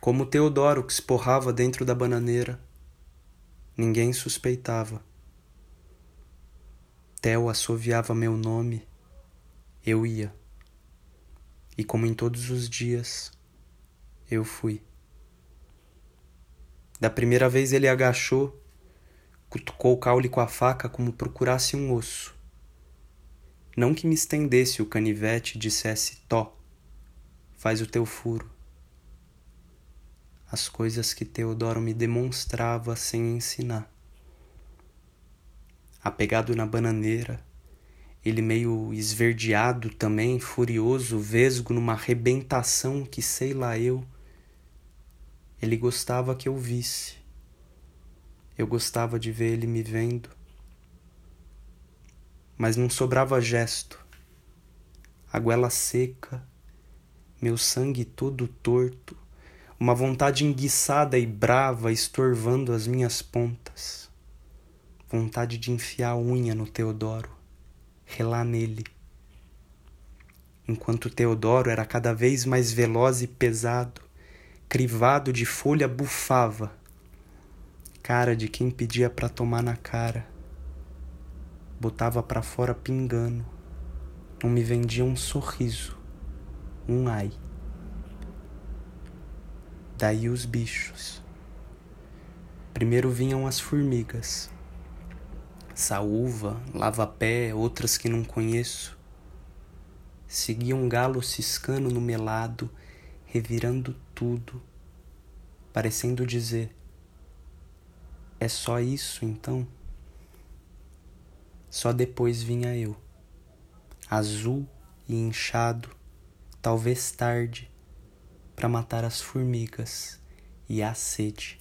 como Teodoro que esporrava dentro da bananeira. Ninguém suspeitava. Theo assoviava meu nome, eu ia. E como em todos os dias, eu fui. Da primeira vez ele agachou, cutucou o caule com a faca como procurasse um osso. Não que me estendesse o canivete e dissesse: Tó, faz o teu furo. As coisas que Teodoro me demonstrava sem ensinar. Apegado na bananeira, ele meio esverdeado também, furioso, vesgo numa arrebentação que sei lá eu ele gostava que eu visse. Eu gostava de ver ele me vendo. Mas não sobrava gesto. A goela seca, meu sangue todo torto, uma vontade enguiçada e brava estorvando as minhas pontas. Vontade de enfiar a unha no Teodoro, relar nele. Enquanto Teodoro era cada vez mais veloz e pesado, crivado de folha bufava, cara de quem pedia para tomar na cara. Botava para fora pingando, não me vendia um sorriso, um ai. Daí os bichos. Primeiro vinham as formigas, saúva, lava-pé, outras que não conheço. Seguia um galo ciscando no melado revirando tudo, parecendo dizer: É só isso então? Só depois vinha eu, azul e inchado, talvez tarde, para matar as formigas e a sede.